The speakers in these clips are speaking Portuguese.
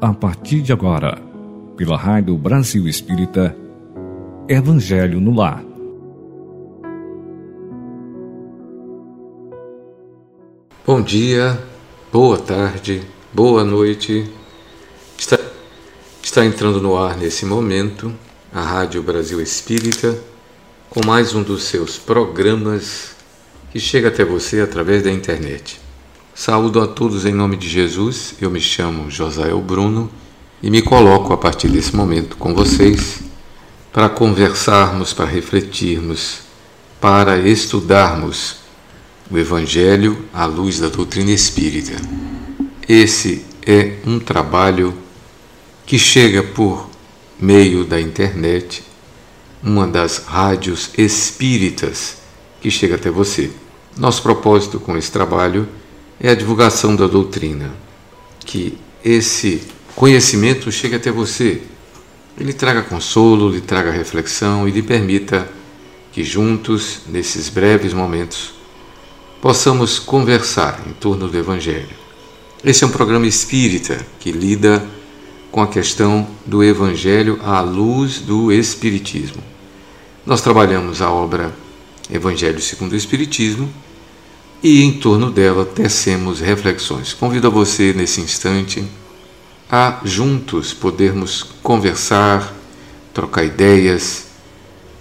a partir de agora, pela Rádio Brasil Espírita, Evangelho no Lar. Bom dia, boa tarde, boa noite. Está, está entrando no ar nesse momento a Rádio Brasil Espírita com mais um dos seus programas que chega até você através da internet. Saúdo a todos em nome de Jesus. Eu me chamo Josael Bruno e me coloco a partir desse momento com vocês para conversarmos, para refletirmos, para estudarmos o Evangelho à luz da doutrina espírita. Esse é um trabalho que chega por meio da internet, uma das rádios espíritas que chega até você. Nosso propósito com esse trabalho é é a divulgação da doutrina, que esse conhecimento chegue até você, ele traga consolo, lhe traga reflexão e lhe permita que juntos, nesses breves momentos, possamos conversar em torno do Evangelho. Esse é um programa espírita que lida com a questão do Evangelho à luz do Espiritismo. Nós trabalhamos a obra Evangelho segundo o Espiritismo e em torno dela tecemos reflexões. Convido a você nesse instante a juntos podermos conversar, trocar ideias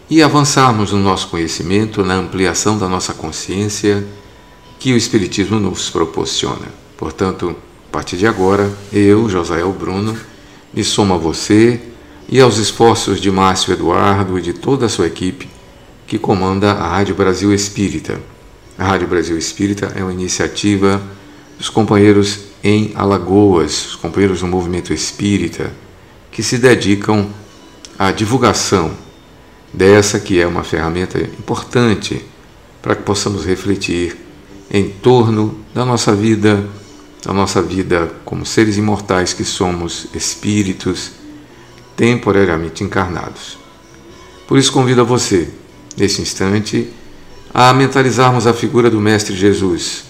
e avançarmos no nosso conhecimento, na ampliação da nossa consciência que o Espiritismo nos proporciona. Portanto, a partir de agora, eu, Josael Bruno, me somo a você e aos esforços de Márcio Eduardo e de toda a sua equipe que comanda a Rádio Brasil Espírita a Rádio Brasil Espírita é uma iniciativa dos companheiros em Alagoas, os companheiros do movimento espírita, que se dedicam à divulgação dessa que é uma ferramenta importante para que possamos refletir em torno da nossa vida, da nossa vida como seres imortais que somos espíritos temporariamente encarnados. Por isso convido a você, nesse instante, a mentalizarmos a figura do Mestre Jesus.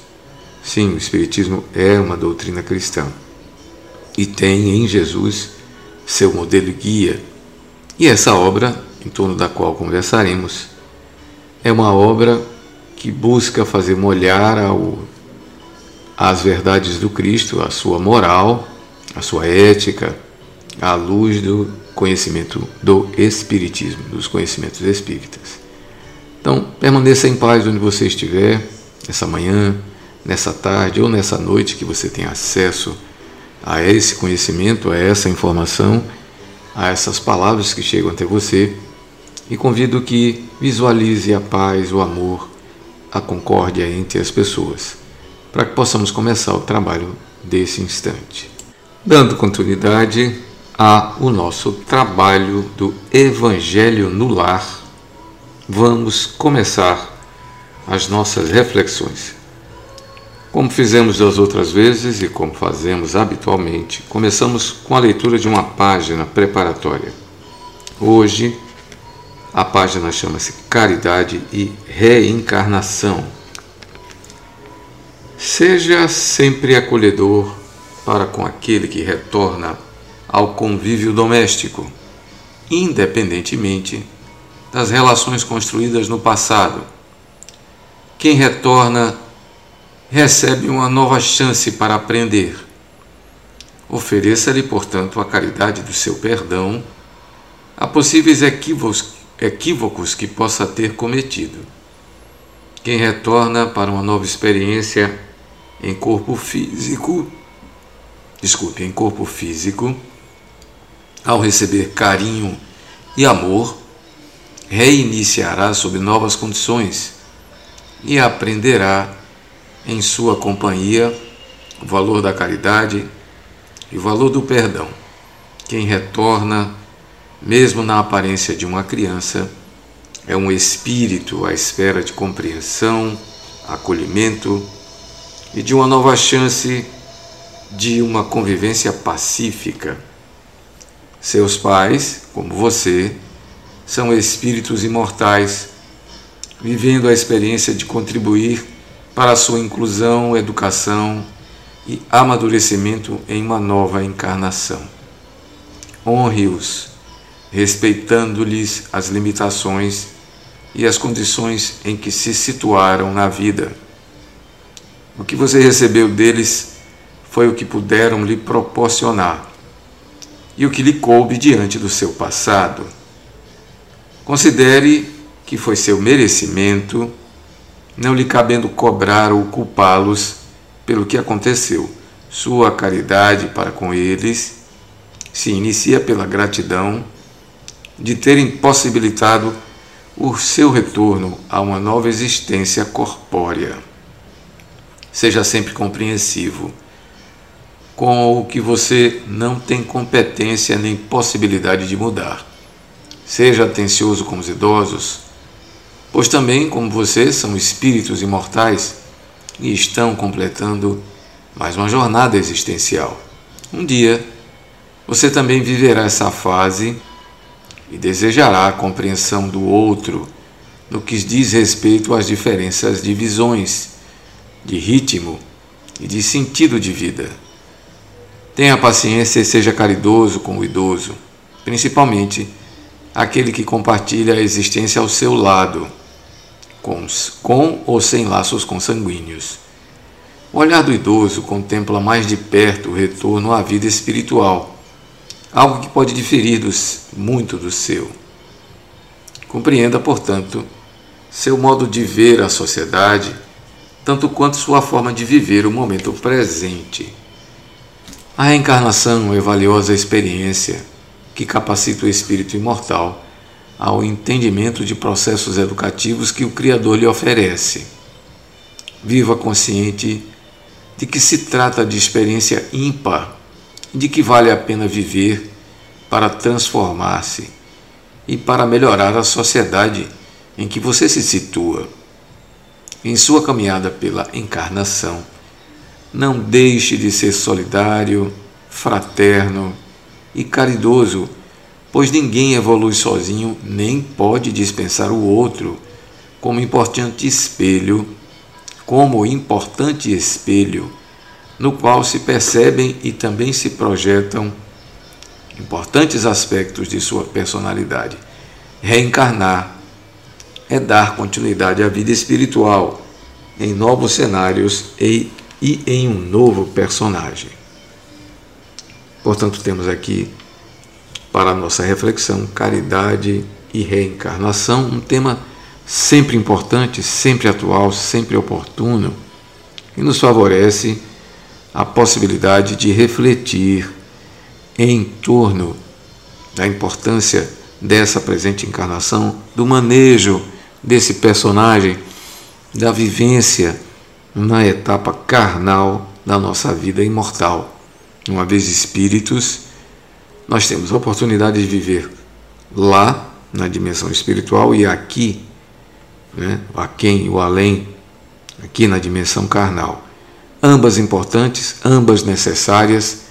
Sim, o Espiritismo é uma doutrina cristã e tem em Jesus seu modelo e guia. E essa obra, em torno da qual conversaremos, é uma obra que busca fazer molhar ao, as verdades do Cristo, a sua moral, a sua ética, à luz do conhecimento do Espiritismo, dos conhecimentos espíritas. Então, permaneça em paz onde você estiver, nessa manhã, nessa tarde ou nessa noite que você tem acesso a esse conhecimento, a essa informação, a essas palavras que chegam até você. E convido que visualize a paz, o amor, a concórdia entre as pessoas, para que possamos começar o trabalho desse instante. Dando continuidade ao nosso trabalho do Evangelho no Lar vamos começar as nossas reflexões. Como fizemos das outras vezes e como fazemos habitualmente, começamos com a leitura de uma página preparatória. Hoje, a página chama-se Caridade e Reencarnação. Seja sempre acolhedor para com aquele que retorna ao convívio doméstico, independentemente das relações construídas no passado. Quem retorna recebe uma nova chance para aprender. Ofereça-lhe, portanto, a caridade do seu perdão a possíveis equívocos, que possa ter cometido. Quem retorna para uma nova experiência em corpo físico, desculpe, em corpo físico, ao receber carinho e amor, reiniciará sob novas condições e aprenderá em sua companhia o valor da caridade e o valor do perdão. Quem retorna, mesmo na aparência de uma criança, é um espírito à espera de compreensão, acolhimento e de uma nova chance de uma convivência pacífica. Seus pais, como você, são espíritos imortais, vivendo a experiência de contribuir para a sua inclusão, educação, e amadurecimento em uma nova encarnação. Honre-os, respeitando-lhes as limitações e as condições em que se situaram na vida. O que você recebeu deles foi o que puderam lhe proporcionar e o que lhe coube diante do seu passado. Considere que foi seu merecimento, não lhe cabendo cobrar ou culpá-los pelo que aconteceu. Sua caridade para com eles se inicia pela gratidão de terem possibilitado o seu retorno a uma nova existência corpórea. Seja sempre compreensivo com o que você não tem competência nem possibilidade de mudar. Seja atencioso com os idosos, pois também, como você, são espíritos imortais e estão completando mais uma jornada existencial. Um dia, você também viverá essa fase e desejará a compreensão do outro no que diz respeito às diferenças de visões, de ritmo e de sentido de vida. Tenha paciência e seja caridoso com o idoso, principalmente aquele que compartilha a existência ao seu lado, com, com ou sem laços consanguíneos. O olhar do idoso contempla mais de perto o retorno à vida espiritual, algo que pode diferir dos, muito do seu. Compreenda, portanto, seu modo de ver a sociedade, tanto quanto sua forma de viver o momento presente. A reencarnação é valiosa experiência que capacita o espírito imortal ao entendimento de processos educativos que o Criador lhe oferece. Viva consciente de que se trata de experiência ímpar, de que vale a pena viver para transformar-se e para melhorar a sociedade em que você se situa. Em sua caminhada pela encarnação, não deixe de ser solidário, fraterno e caridoso, pois ninguém evolui sozinho nem pode dispensar o outro como importante espelho, como importante espelho no qual se percebem e também se projetam importantes aspectos de sua personalidade. Reencarnar é dar continuidade à vida espiritual em novos cenários e e em um novo personagem. Portanto, temos aqui para a nossa reflexão caridade e reencarnação, um tema sempre importante, sempre atual, sempre oportuno e nos favorece a possibilidade de refletir em torno da importância dessa presente encarnação, do manejo desse personagem, da vivência na etapa carnal da nossa vida imortal. Uma vez espíritos, nós temos a oportunidade de viver lá, na dimensão espiritual, e aqui, né, aquém o além, aqui na dimensão carnal. Ambas importantes, ambas necessárias,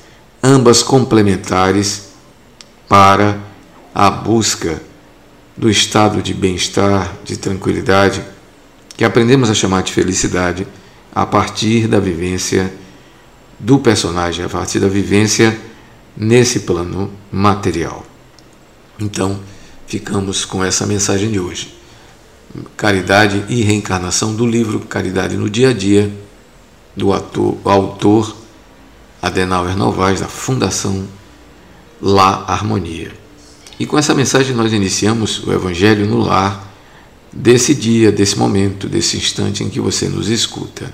ambas complementares para a busca do estado de bem-estar, de tranquilidade, que aprendemos a chamar de felicidade a partir da vivência do personagem, a partir da vivência nesse plano material. Então, ficamos com essa mensagem de hoje. Caridade e reencarnação do livro Caridade no Dia a Dia, do ator, autor Adenauer Novaes, da Fundação La Harmonia. E com essa mensagem nós iniciamos o Evangelho no Lar desse dia, desse momento, desse instante em que você nos escuta.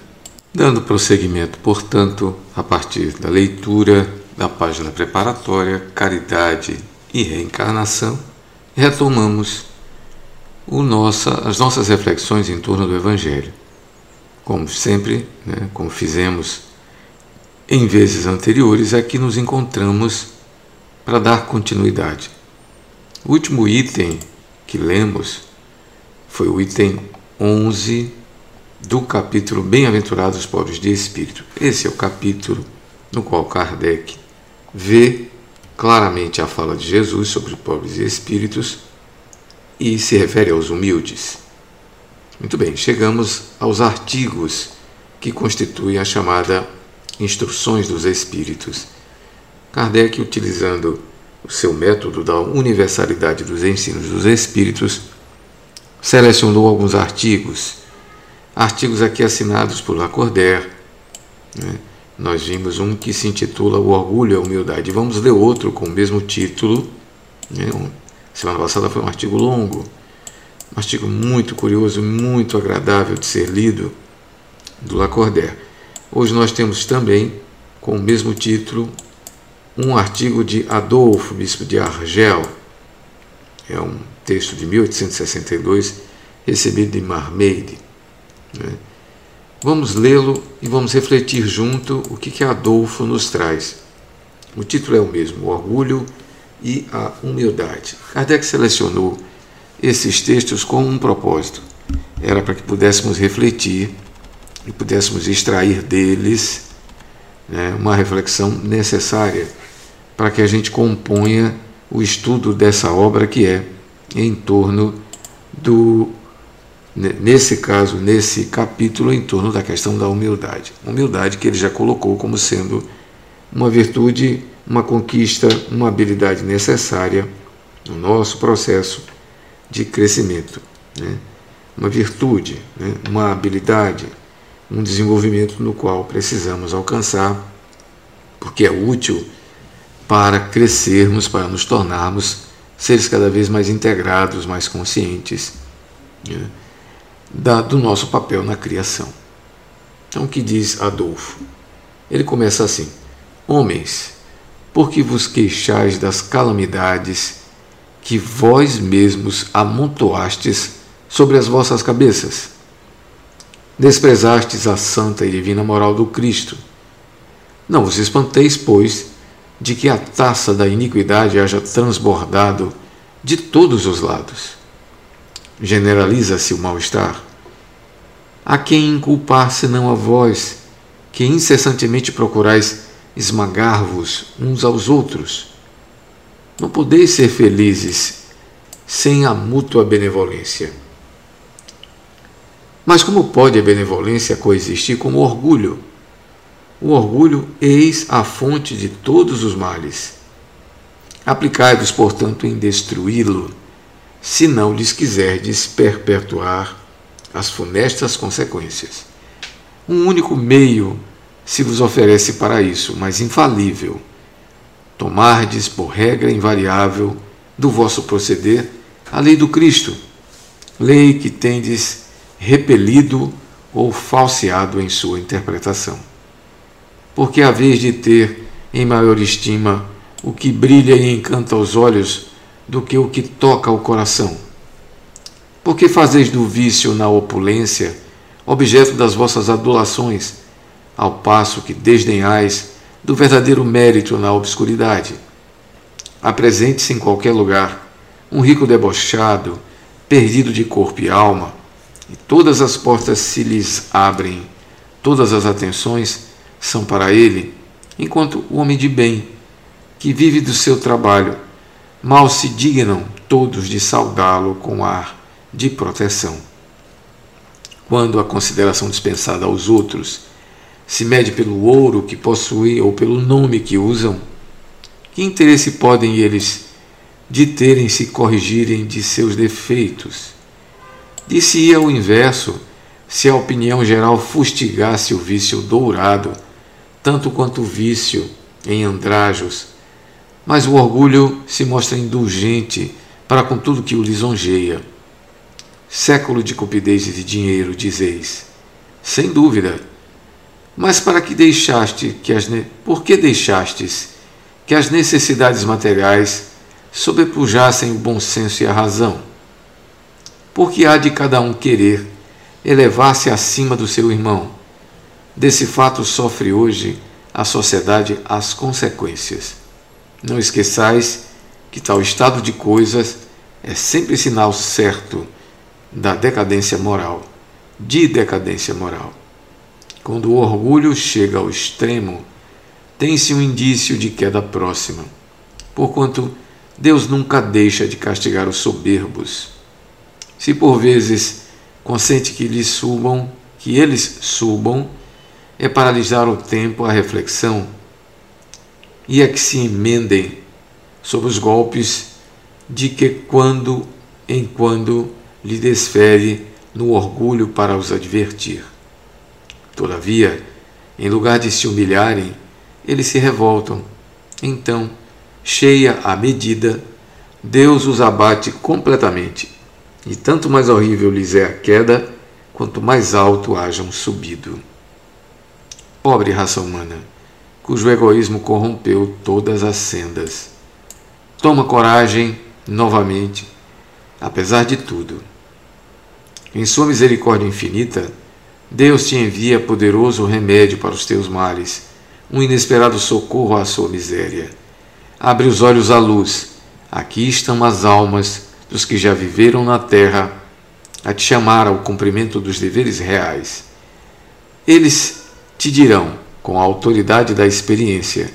Dando prosseguimento, portanto, a partir da leitura da página preparatória Caridade e Reencarnação, retomamos nossa, as nossas reflexões em torno do Evangelho. Como sempre, né, como fizemos em vezes anteriores, aqui nos encontramos para dar continuidade. O último item que lemos foi o item 11 do capítulo Bem-aventurados pobres de espírito. Esse é o capítulo no qual Kardec vê claramente a fala de Jesus sobre os pobres e espíritos e se refere aos humildes. Muito bem, chegamos aos artigos que constituem a chamada instruções dos Espíritos. Kardec, utilizando o seu método da universalidade dos ensinos dos Espíritos, selecionou alguns artigos, artigos aqui assinados por Lacordaire. Né? Nós vimos um que se intitula O Orgulho e a Humildade. Vamos ler outro com o mesmo título. Né? Semana passada foi um artigo longo, um artigo muito curioso, muito agradável de ser lido, do Lacordaire. Hoje nós temos também, com o mesmo título, um artigo de Adolfo, bispo de Argel. É um texto de 1862, recebido de Marmeide. Né? Vamos lê-lo e vamos refletir junto o que, que Adolfo nos traz. O título é o mesmo, O Orgulho e a Humildade. Kardec selecionou esses textos com um propósito. Era para que pudéssemos refletir e pudéssemos extrair deles né, uma reflexão necessária para que a gente componha o estudo dessa obra que é em torno do nesse caso, nesse capítulo em torno da questão da humildade. Humildade que ele já colocou como sendo uma virtude, uma conquista, uma habilidade necessária no nosso processo de crescimento. Né? Uma virtude, né? uma habilidade, um desenvolvimento no qual precisamos alcançar, porque é útil para crescermos, para nos tornarmos seres cada vez mais integrados, mais conscientes né, da, do nosso papel na criação. Então, o que diz Adolfo? Ele começa assim: Homens, por que vos queixais das calamidades que vós mesmos amontoastes sobre as vossas cabeças? Desprezastes a santa e divina moral do Cristo. Não vos espanteis, pois, de que a taça da iniquidade haja transbordado de todos os lados. Generaliza-se o mal-estar. A quem inculpar senão a vós, que incessantemente procurais esmagar-vos uns aos outros? Não podeis ser felizes sem a mútua benevolência. Mas como pode a benevolência coexistir com o orgulho? O orgulho, eis a fonte de todos os males. Aplicai-vos, portanto, em destruí-lo, se não lhes quiserdes perpetuar as funestas consequências. Um único meio se vos oferece para isso, mas infalível. Tomardes por regra invariável do vosso proceder a lei do Cristo, lei que tendes repelido ou falseado em sua interpretação porque a vez de ter em maior estima o que brilha e encanta os olhos do que o que toca o coração? Porque fazeis do vício na opulência objeto das vossas adulações, ao passo que desdenhais do verdadeiro mérito na obscuridade? Apresente-se em qualquer lugar um rico debochado, perdido de corpo e alma, e todas as portas se lhes abrem, todas as atenções são para ele, enquanto o homem de bem, que vive do seu trabalho, mal se dignam todos de saudá-lo com ar de proteção. Quando a consideração dispensada aos outros se mede pelo ouro que possuem ou pelo nome que usam, que interesse podem eles de terem se corrigirem de seus defeitos? Disse-ia o inverso se a opinião geral fustigasse o vício dourado tanto quanto o vício em andrajos, mas o orgulho se mostra indulgente para com tudo que o lisonjeia. Século de cupidez e de dinheiro, dizeis. Sem dúvida. Mas para que deixaste que as por que deixastes que as necessidades materiais sobrepujassem o bom senso e a razão? Porque há de cada um querer elevar-se acima do seu irmão Desse fato sofre hoje a sociedade as consequências. Não esqueçais que tal estado de coisas é sempre sinal certo da decadência moral, de decadência moral. Quando o orgulho chega ao extremo, tem-se um indício de queda próxima, porquanto Deus nunca deixa de castigar os soberbos. Se por vezes consente que lhes subam, que eles subam, é paralisar o tempo, a reflexão e a que se emendem sobre os golpes de que quando em quando lhe desfere no orgulho para os advertir. Todavia, em lugar de se humilharem, eles se revoltam. Então, cheia a medida, Deus os abate completamente. E tanto mais horrível lhes é a queda, quanto mais alto hajam subido. Pobre raça humana, cujo egoísmo corrompeu todas as sendas. Toma coragem novamente, apesar de tudo. Em Sua misericórdia infinita, Deus te envia poderoso remédio para os teus males, um inesperado socorro à sua miséria. Abre os olhos à luz. Aqui estão as almas dos que já viveram na terra a te chamar ao cumprimento dos deveres reais. Eles te dirão, com a autoridade da experiência,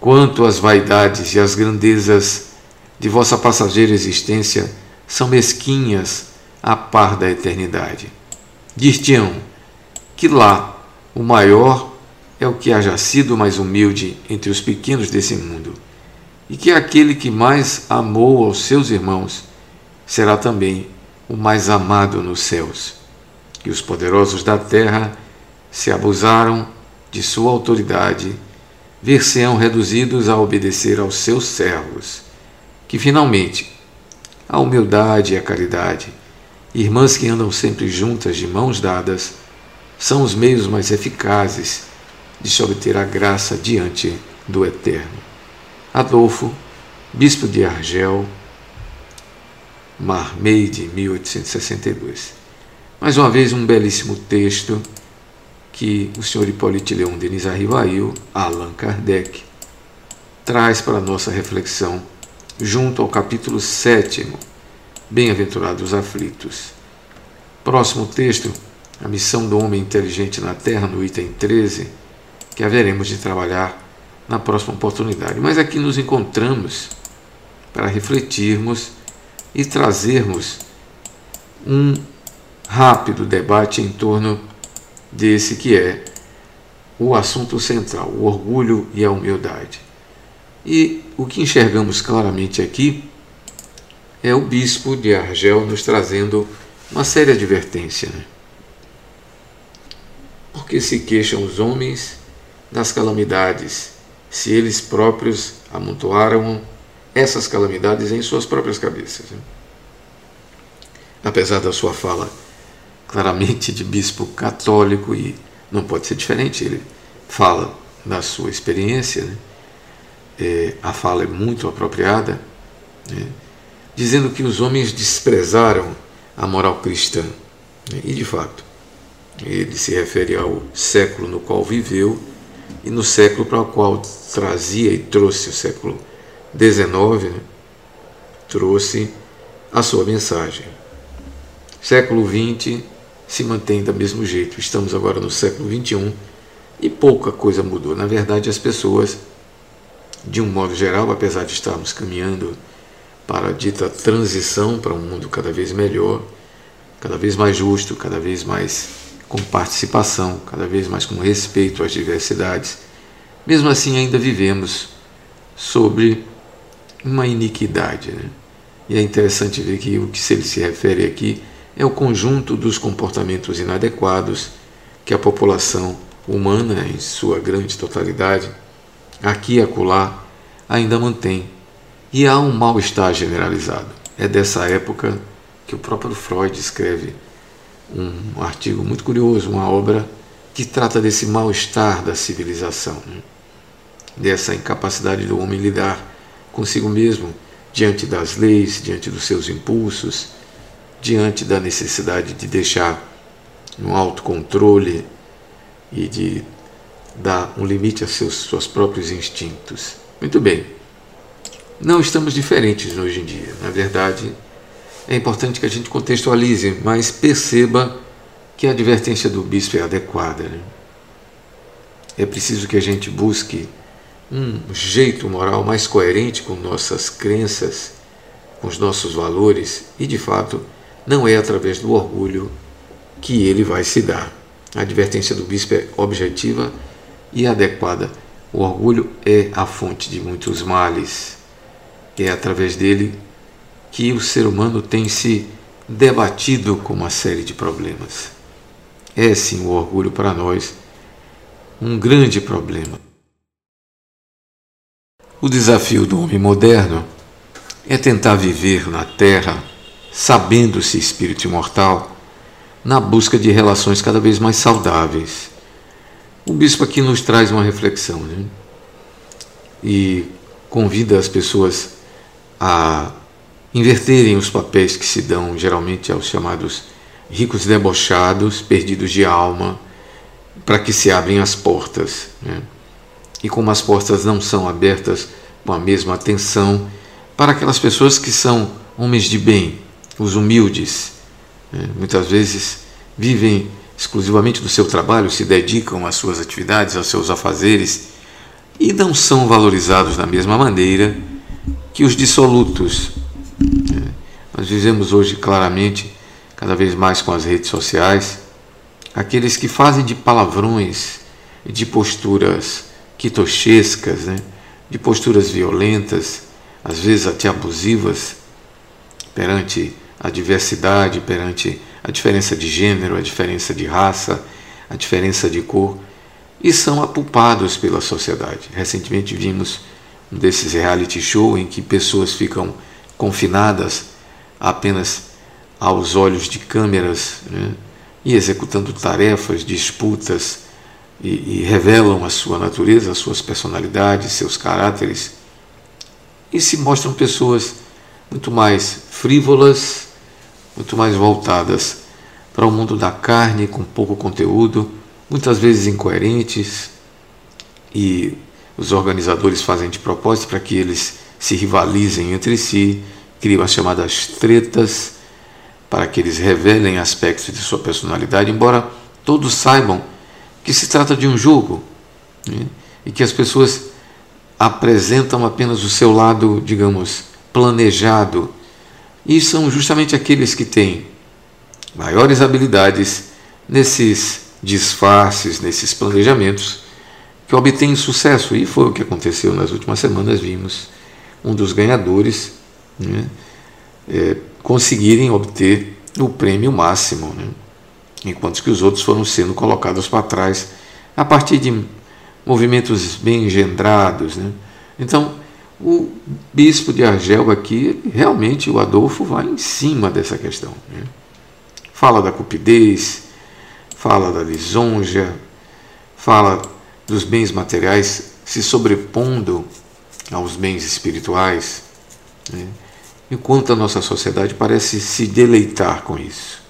quanto as vaidades e as grandezas de vossa passageira existência são mesquinhas a par da eternidade. Dir-te-ão que lá o maior é o que haja sido mais humilde entre os pequenos desse mundo, e que aquele que mais amou aos seus irmãos será também o mais amado nos céus. Que os poderosos da terra se abusaram de sua autoridade, ver-se-ão reduzidos a obedecer aos seus servos. Que finalmente a humildade e a caridade, irmãs que andam sempre juntas de mãos dadas, são os meios mais eficazes de se obter a graça diante do Eterno. Adolfo, bispo de Argel, Marmeide, 1862. Mais uma vez, um belíssimo texto que o senhor Hipólito Leão Denis Arrivail, Allan Kardec, traz para a nossa reflexão junto ao capítulo 7, Bem-aventurados aflitos. Próximo texto, a missão do homem inteligente na Terra, no item 13, que haveremos de trabalhar na próxima oportunidade. Mas aqui nos encontramos para refletirmos e trazermos um rápido debate em torno desse que é o assunto central, o orgulho e a humildade. E o que enxergamos claramente aqui é o bispo de Argel nos trazendo uma séria advertência. Né? Porque se queixam os homens das calamidades, se eles próprios amontoaram essas calamidades em suas próprias cabeças. Né? Apesar da sua fala claramente de bispo católico, e não pode ser diferente, ele fala da sua experiência, né? é, a fala é muito apropriada, né? dizendo que os homens desprezaram a moral cristã. Né? E de fato, ele se refere ao século no qual viveu e no século para o qual trazia e trouxe o século XIX, né, trouxe a sua mensagem. Século XX se mantém do mesmo jeito. Estamos agora no século XXI e pouca coisa mudou. Na verdade, as pessoas, de um modo geral, apesar de estarmos caminhando para a dita transição para um mundo cada vez melhor, cada vez mais justo, cada vez mais com participação, cada vez mais com respeito às diversidades, mesmo assim ainda vivemos sobre uma iniquidade. Né? E é interessante ver que o que ele se refere aqui é o conjunto dos comportamentos inadequados que a população humana, em sua grande totalidade, aqui e acolá, ainda mantém. E há um mal-estar generalizado. É dessa época que o próprio Freud escreve um artigo muito curioso, uma obra que trata desse mal-estar da civilização, dessa incapacidade do homem lidar consigo mesmo diante das leis, diante dos seus impulsos, diante da necessidade de deixar um autocontrole e de dar um limite a seus seus próprios instintos. Muito bem. Não estamos diferentes hoje em dia. Na verdade, é importante que a gente contextualize, mas perceba que a advertência do bispo é adequada. Né? É preciso que a gente busque um jeito moral mais coerente com nossas crenças, com os nossos valores, e de fato não é através do orgulho que ele vai se dar. A advertência do bispo é objetiva e adequada. O orgulho é a fonte de muitos males. É através dele que o ser humano tem se debatido com uma série de problemas. É sim o orgulho para nós um grande problema. O desafio do homem moderno é tentar viver na Terra sabendo-se espírito imortal, na busca de relações cada vez mais saudáveis. O bispo aqui nos traz uma reflexão né? e convida as pessoas a inverterem os papéis que se dão geralmente aos chamados ricos debochados, perdidos de alma, para que se abrem as portas. Né? E como as portas não são abertas com a mesma atenção para aquelas pessoas que são homens de bem, os humildes, né? muitas vezes vivem exclusivamente do seu trabalho, se dedicam às suas atividades, aos seus afazeres e não são valorizados da mesma maneira que os dissolutos. Né? Nós vivemos hoje claramente, cada vez mais com as redes sociais, aqueles que fazem de palavrões de posturas quitochescas, né? de posturas violentas, às vezes até abusivas, perante a diversidade, perante a diferença de gênero, a diferença de raça, a diferença de cor, e são apulpados pela sociedade. Recentemente vimos um desses reality show em que pessoas ficam confinadas apenas aos olhos de câmeras né, e executando tarefas, disputas e, e revelam a sua natureza, as suas personalidades, seus caráteres e se mostram pessoas muito mais frívolas, muito mais voltadas para o mundo da carne, com pouco conteúdo, muitas vezes incoerentes, e os organizadores fazem de propósito para que eles se rivalizem entre si, criam as chamadas tretas, para que eles revelem aspectos de sua personalidade, embora todos saibam que se trata de um jogo né? e que as pessoas apresentam apenas o seu lado, digamos, planejado. E são justamente aqueles que têm maiores habilidades nesses disfarces, nesses planejamentos, que obtêm sucesso. E foi o que aconteceu nas últimas semanas. Vimos um dos ganhadores né, é, conseguirem obter o prêmio máximo, né, enquanto que os outros foram sendo colocados para trás a partir de movimentos bem engendrados. Né. Então, o bispo de Argel aqui, realmente o Adolfo vai em cima dessa questão. Né? Fala da cupidez, fala da lisonja, fala dos bens materiais se sobrepondo aos bens espirituais, né? enquanto a nossa sociedade parece se deleitar com isso.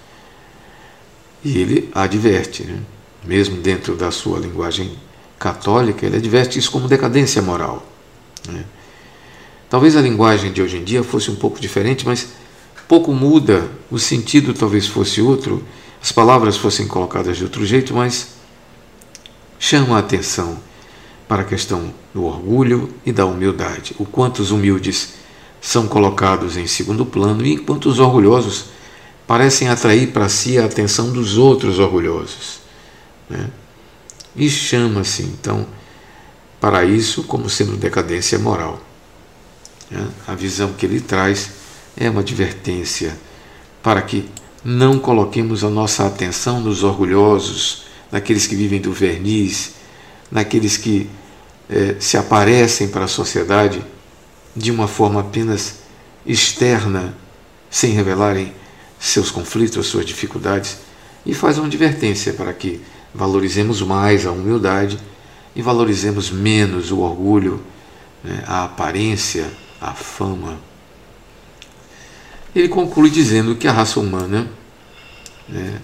E ele adverte, né? mesmo dentro da sua linguagem católica, ele adverte isso como decadência moral. Né? Talvez a linguagem de hoje em dia fosse um pouco diferente, mas pouco muda, o sentido talvez fosse outro, as palavras fossem colocadas de outro jeito, mas chama a atenção para a questão do orgulho e da humildade. O quanto os humildes são colocados em segundo plano e enquanto os orgulhosos parecem atrair para si a atenção dos outros orgulhosos. Né? E chama-se, então, para isso como sendo decadência moral. Né? A visão que ele traz é uma advertência para que não coloquemos a nossa atenção nos orgulhosos, naqueles que vivem do verniz, naqueles que eh, se aparecem para a sociedade de uma forma apenas externa, sem revelarem seus conflitos, suas dificuldades, e faz uma advertência para que valorizemos mais a humildade e valorizemos menos o orgulho, né, a aparência, a fama. Ele conclui dizendo que a raça humana né,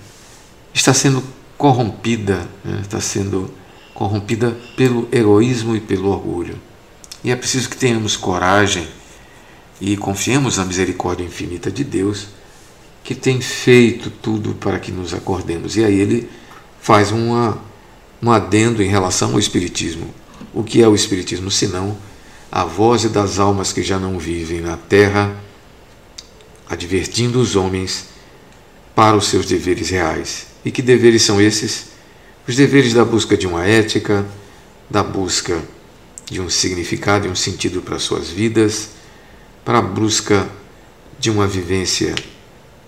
está sendo corrompida, né, está sendo corrompida pelo egoísmo e pelo orgulho. E é preciso que tenhamos coragem e confiemos na misericórdia infinita de Deus, que tem feito tudo para que nos acordemos. E aí ele faz uma, um adendo em relação ao Espiritismo. O que é o Espiritismo, senão a voz das almas que já não vivem na terra, advertindo os homens para os seus deveres reais. E que deveres são esses? os deveres da busca de uma ética, da busca de um significado e um sentido para suas vidas, para a busca de uma vivência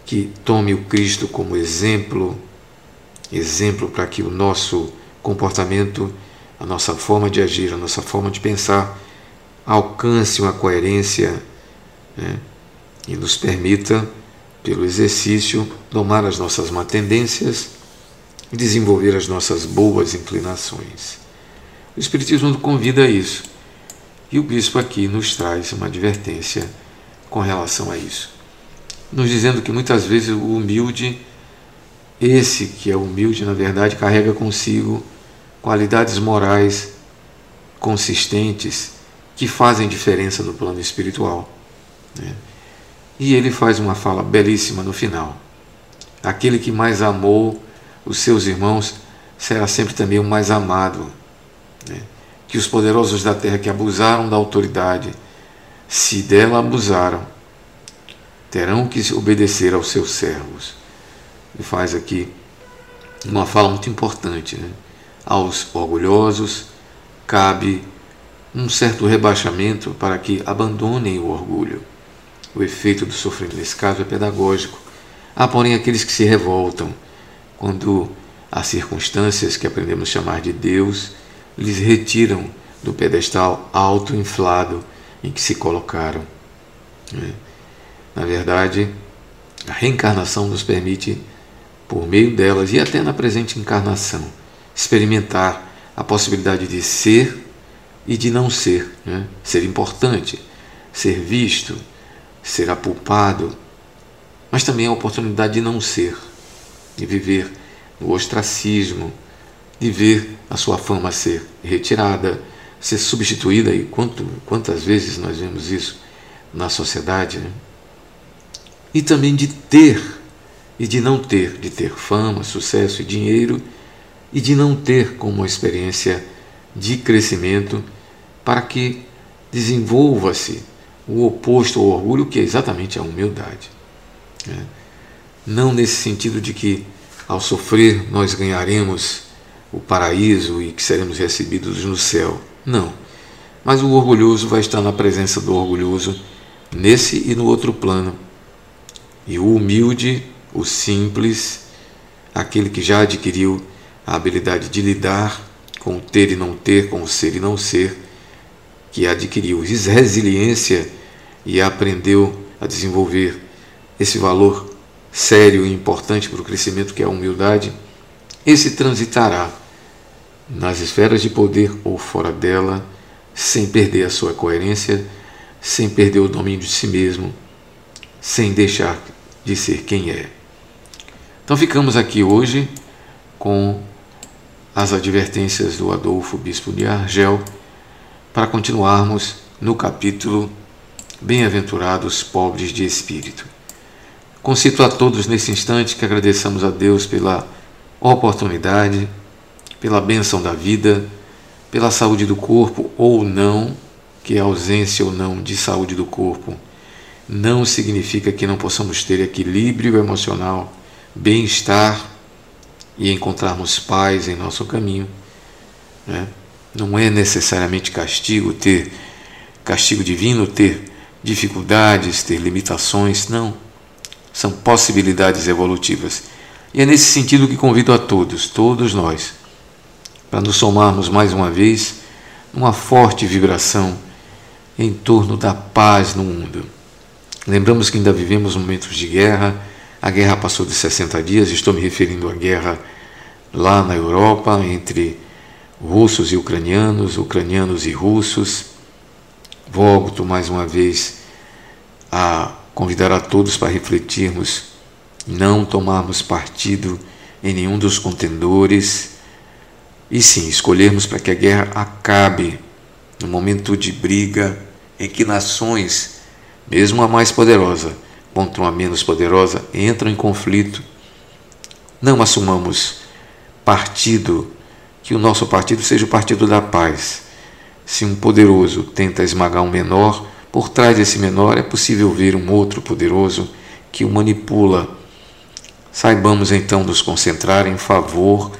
que tome o Cristo como exemplo, exemplo para que o nosso comportamento, a nossa forma de agir, a nossa forma de pensar alcance uma coerência né, e nos permita, pelo exercício, domar as nossas má tendências e desenvolver as nossas boas inclinações. O Espiritismo nos convida a isso. E o bispo aqui nos traz uma advertência com relação a isso. Nos dizendo que muitas vezes o humilde, esse que é humilde, na verdade, carrega consigo qualidades morais consistentes que fazem diferença no plano espiritual. Né? E ele faz uma fala belíssima no final. Aquele que mais amou os seus irmãos será sempre também o mais amado. Né? Que os poderosos da terra que abusaram da autoridade, se dela abusaram, terão que obedecer aos seus servos. Ele faz aqui uma fala muito importante. Né? Aos orgulhosos cabe um certo rebaixamento para que abandonem o orgulho. O efeito do sofrimento nesse caso é pedagógico. Há, porém, aqueles que se revoltam quando as circunstâncias que aprendemos chamar de Deus lhes retiram do pedestal auto-inflado em que se colocaram. Né? Na verdade, a reencarnação nos permite, por meio delas e até na presente encarnação, experimentar a possibilidade de ser e de não ser. Né? Ser importante, ser visto, ser apulpado, mas também a oportunidade de não ser, de viver no ostracismo, de ver a sua fama ser retirada, ser substituída, e quanto, quantas vezes nós vemos isso na sociedade, né? e também de ter e de não ter, de ter fama, sucesso e dinheiro, e de não ter como uma experiência de crescimento para que desenvolva-se o oposto ao orgulho, que é exatamente a humildade. Né? Não nesse sentido de que ao sofrer nós ganharemos o paraíso e que seremos recebidos no céu. Não. Mas o orgulhoso vai estar na presença do orgulhoso nesse e no outro plano. E o humilde, o simples, aquele que já adquiriu a habilidade de lidar com o ter e não ter, com o ser e não ser, que adquiriu resiliência e aprendeu a desenvolver esse valor sério e importante para o crescimento que é a humildade, esse transitará nas esferas de poder ou fora dela, sem perder a sua coerência, sem perder o domínio de si mesmo, sem deixar de ser quem é. Então ficamos aqui hoje com as advertências do Adolfo Bispo de Argel para continuarmos no capítulo Bem-aventurados pobres de espírito. Concito a todos nesse instante que agradeçamos a Deus pela oportunidade, pela bênção da vida, pela saúde do corpo ou não, que a ausência ou não de saúde do corpo não significa que não possamos ter equilíbrio emocional, bem-estar e encontrarmos paz em nosso caminho. Né? Não é necessariamente castigo ter castigo divino, ter dificuldades, ter limitações, não. São possibilidades evolutivas. E é nesse sentido que convido a todos, todos nós, para nos somarmos mais uma vez numa forte vibração em torno da paz no mundo. Lembramos que ainda vivemos momentos de guerra, a guerra passou de 60 dias, estou me referindo à guerra lá na Europa entre russos e ucranianos, ucranianos e russos. Volto mais uma vez a convidar a todos para refletirmos, não tomarmos partido em nenhum dos contendores e sim escolhermos para que a guerra acabe no momento de briga em que nações, mesmo a mais poderosa, contra uma menos poderosa, entram em conflito. Não assumamos partido que o nosso partido seja o partido da paz. Se um poderoso tenta esmagar um menor, por trás desse menor é possível ver um outro poderoso que o manipula. Saibamos então nos concentrar em favor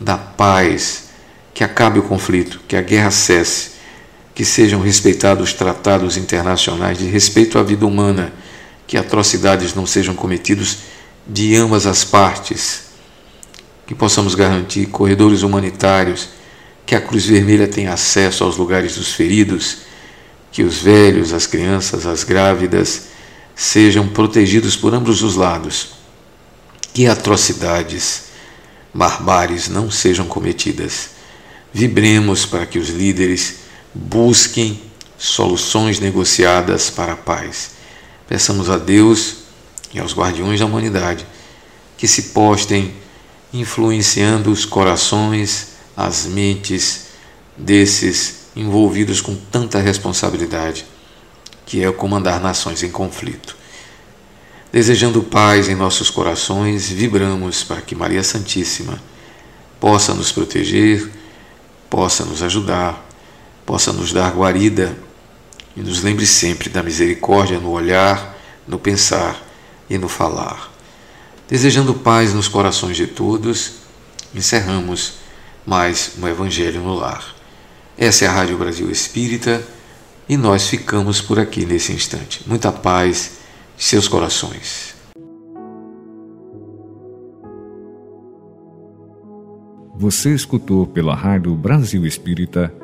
da paz, que acabe o conflito, que a guerra cesse, que sejam respeitados os tratados internacionais de respeito à vida humana, que atrocidades não sejam cometidos de ambas as partes, que possamos garantir corredores humanitários, que a Cruz Vermelha tenha acesso aos lugares dos feridos, que os velhos, as crianças, as grávidas sejam protegidos por ambos os lados, que atrocidades, barbáries não sejam cometidas. Vibremos para que os líderes busquem soluções negociadas para a paz. Peçamos a Deus e aos guardiões da humanidade que se postem influenciando os corações, as mentes desses envolvidos com tanta responsabilidade, que é comandar nações em conflito. Desejando paz em nossos corações, vibramos para que Maria Santíssima possa nos proteger, possa nos ajudar, possa nos dar guarida e nos lembre sempre da misericórdia no olhar, no pensar e no falar. Desejando paz nos corações de todos, encerramos mais um Evangelho no Lar. Essa é a Rádio Brasil Espírita e nós ficamos por aqui nesse instante. Muita paz em seus corações. Você escutou pela Rádio Brasil Espírita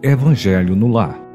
Evangelho no Lar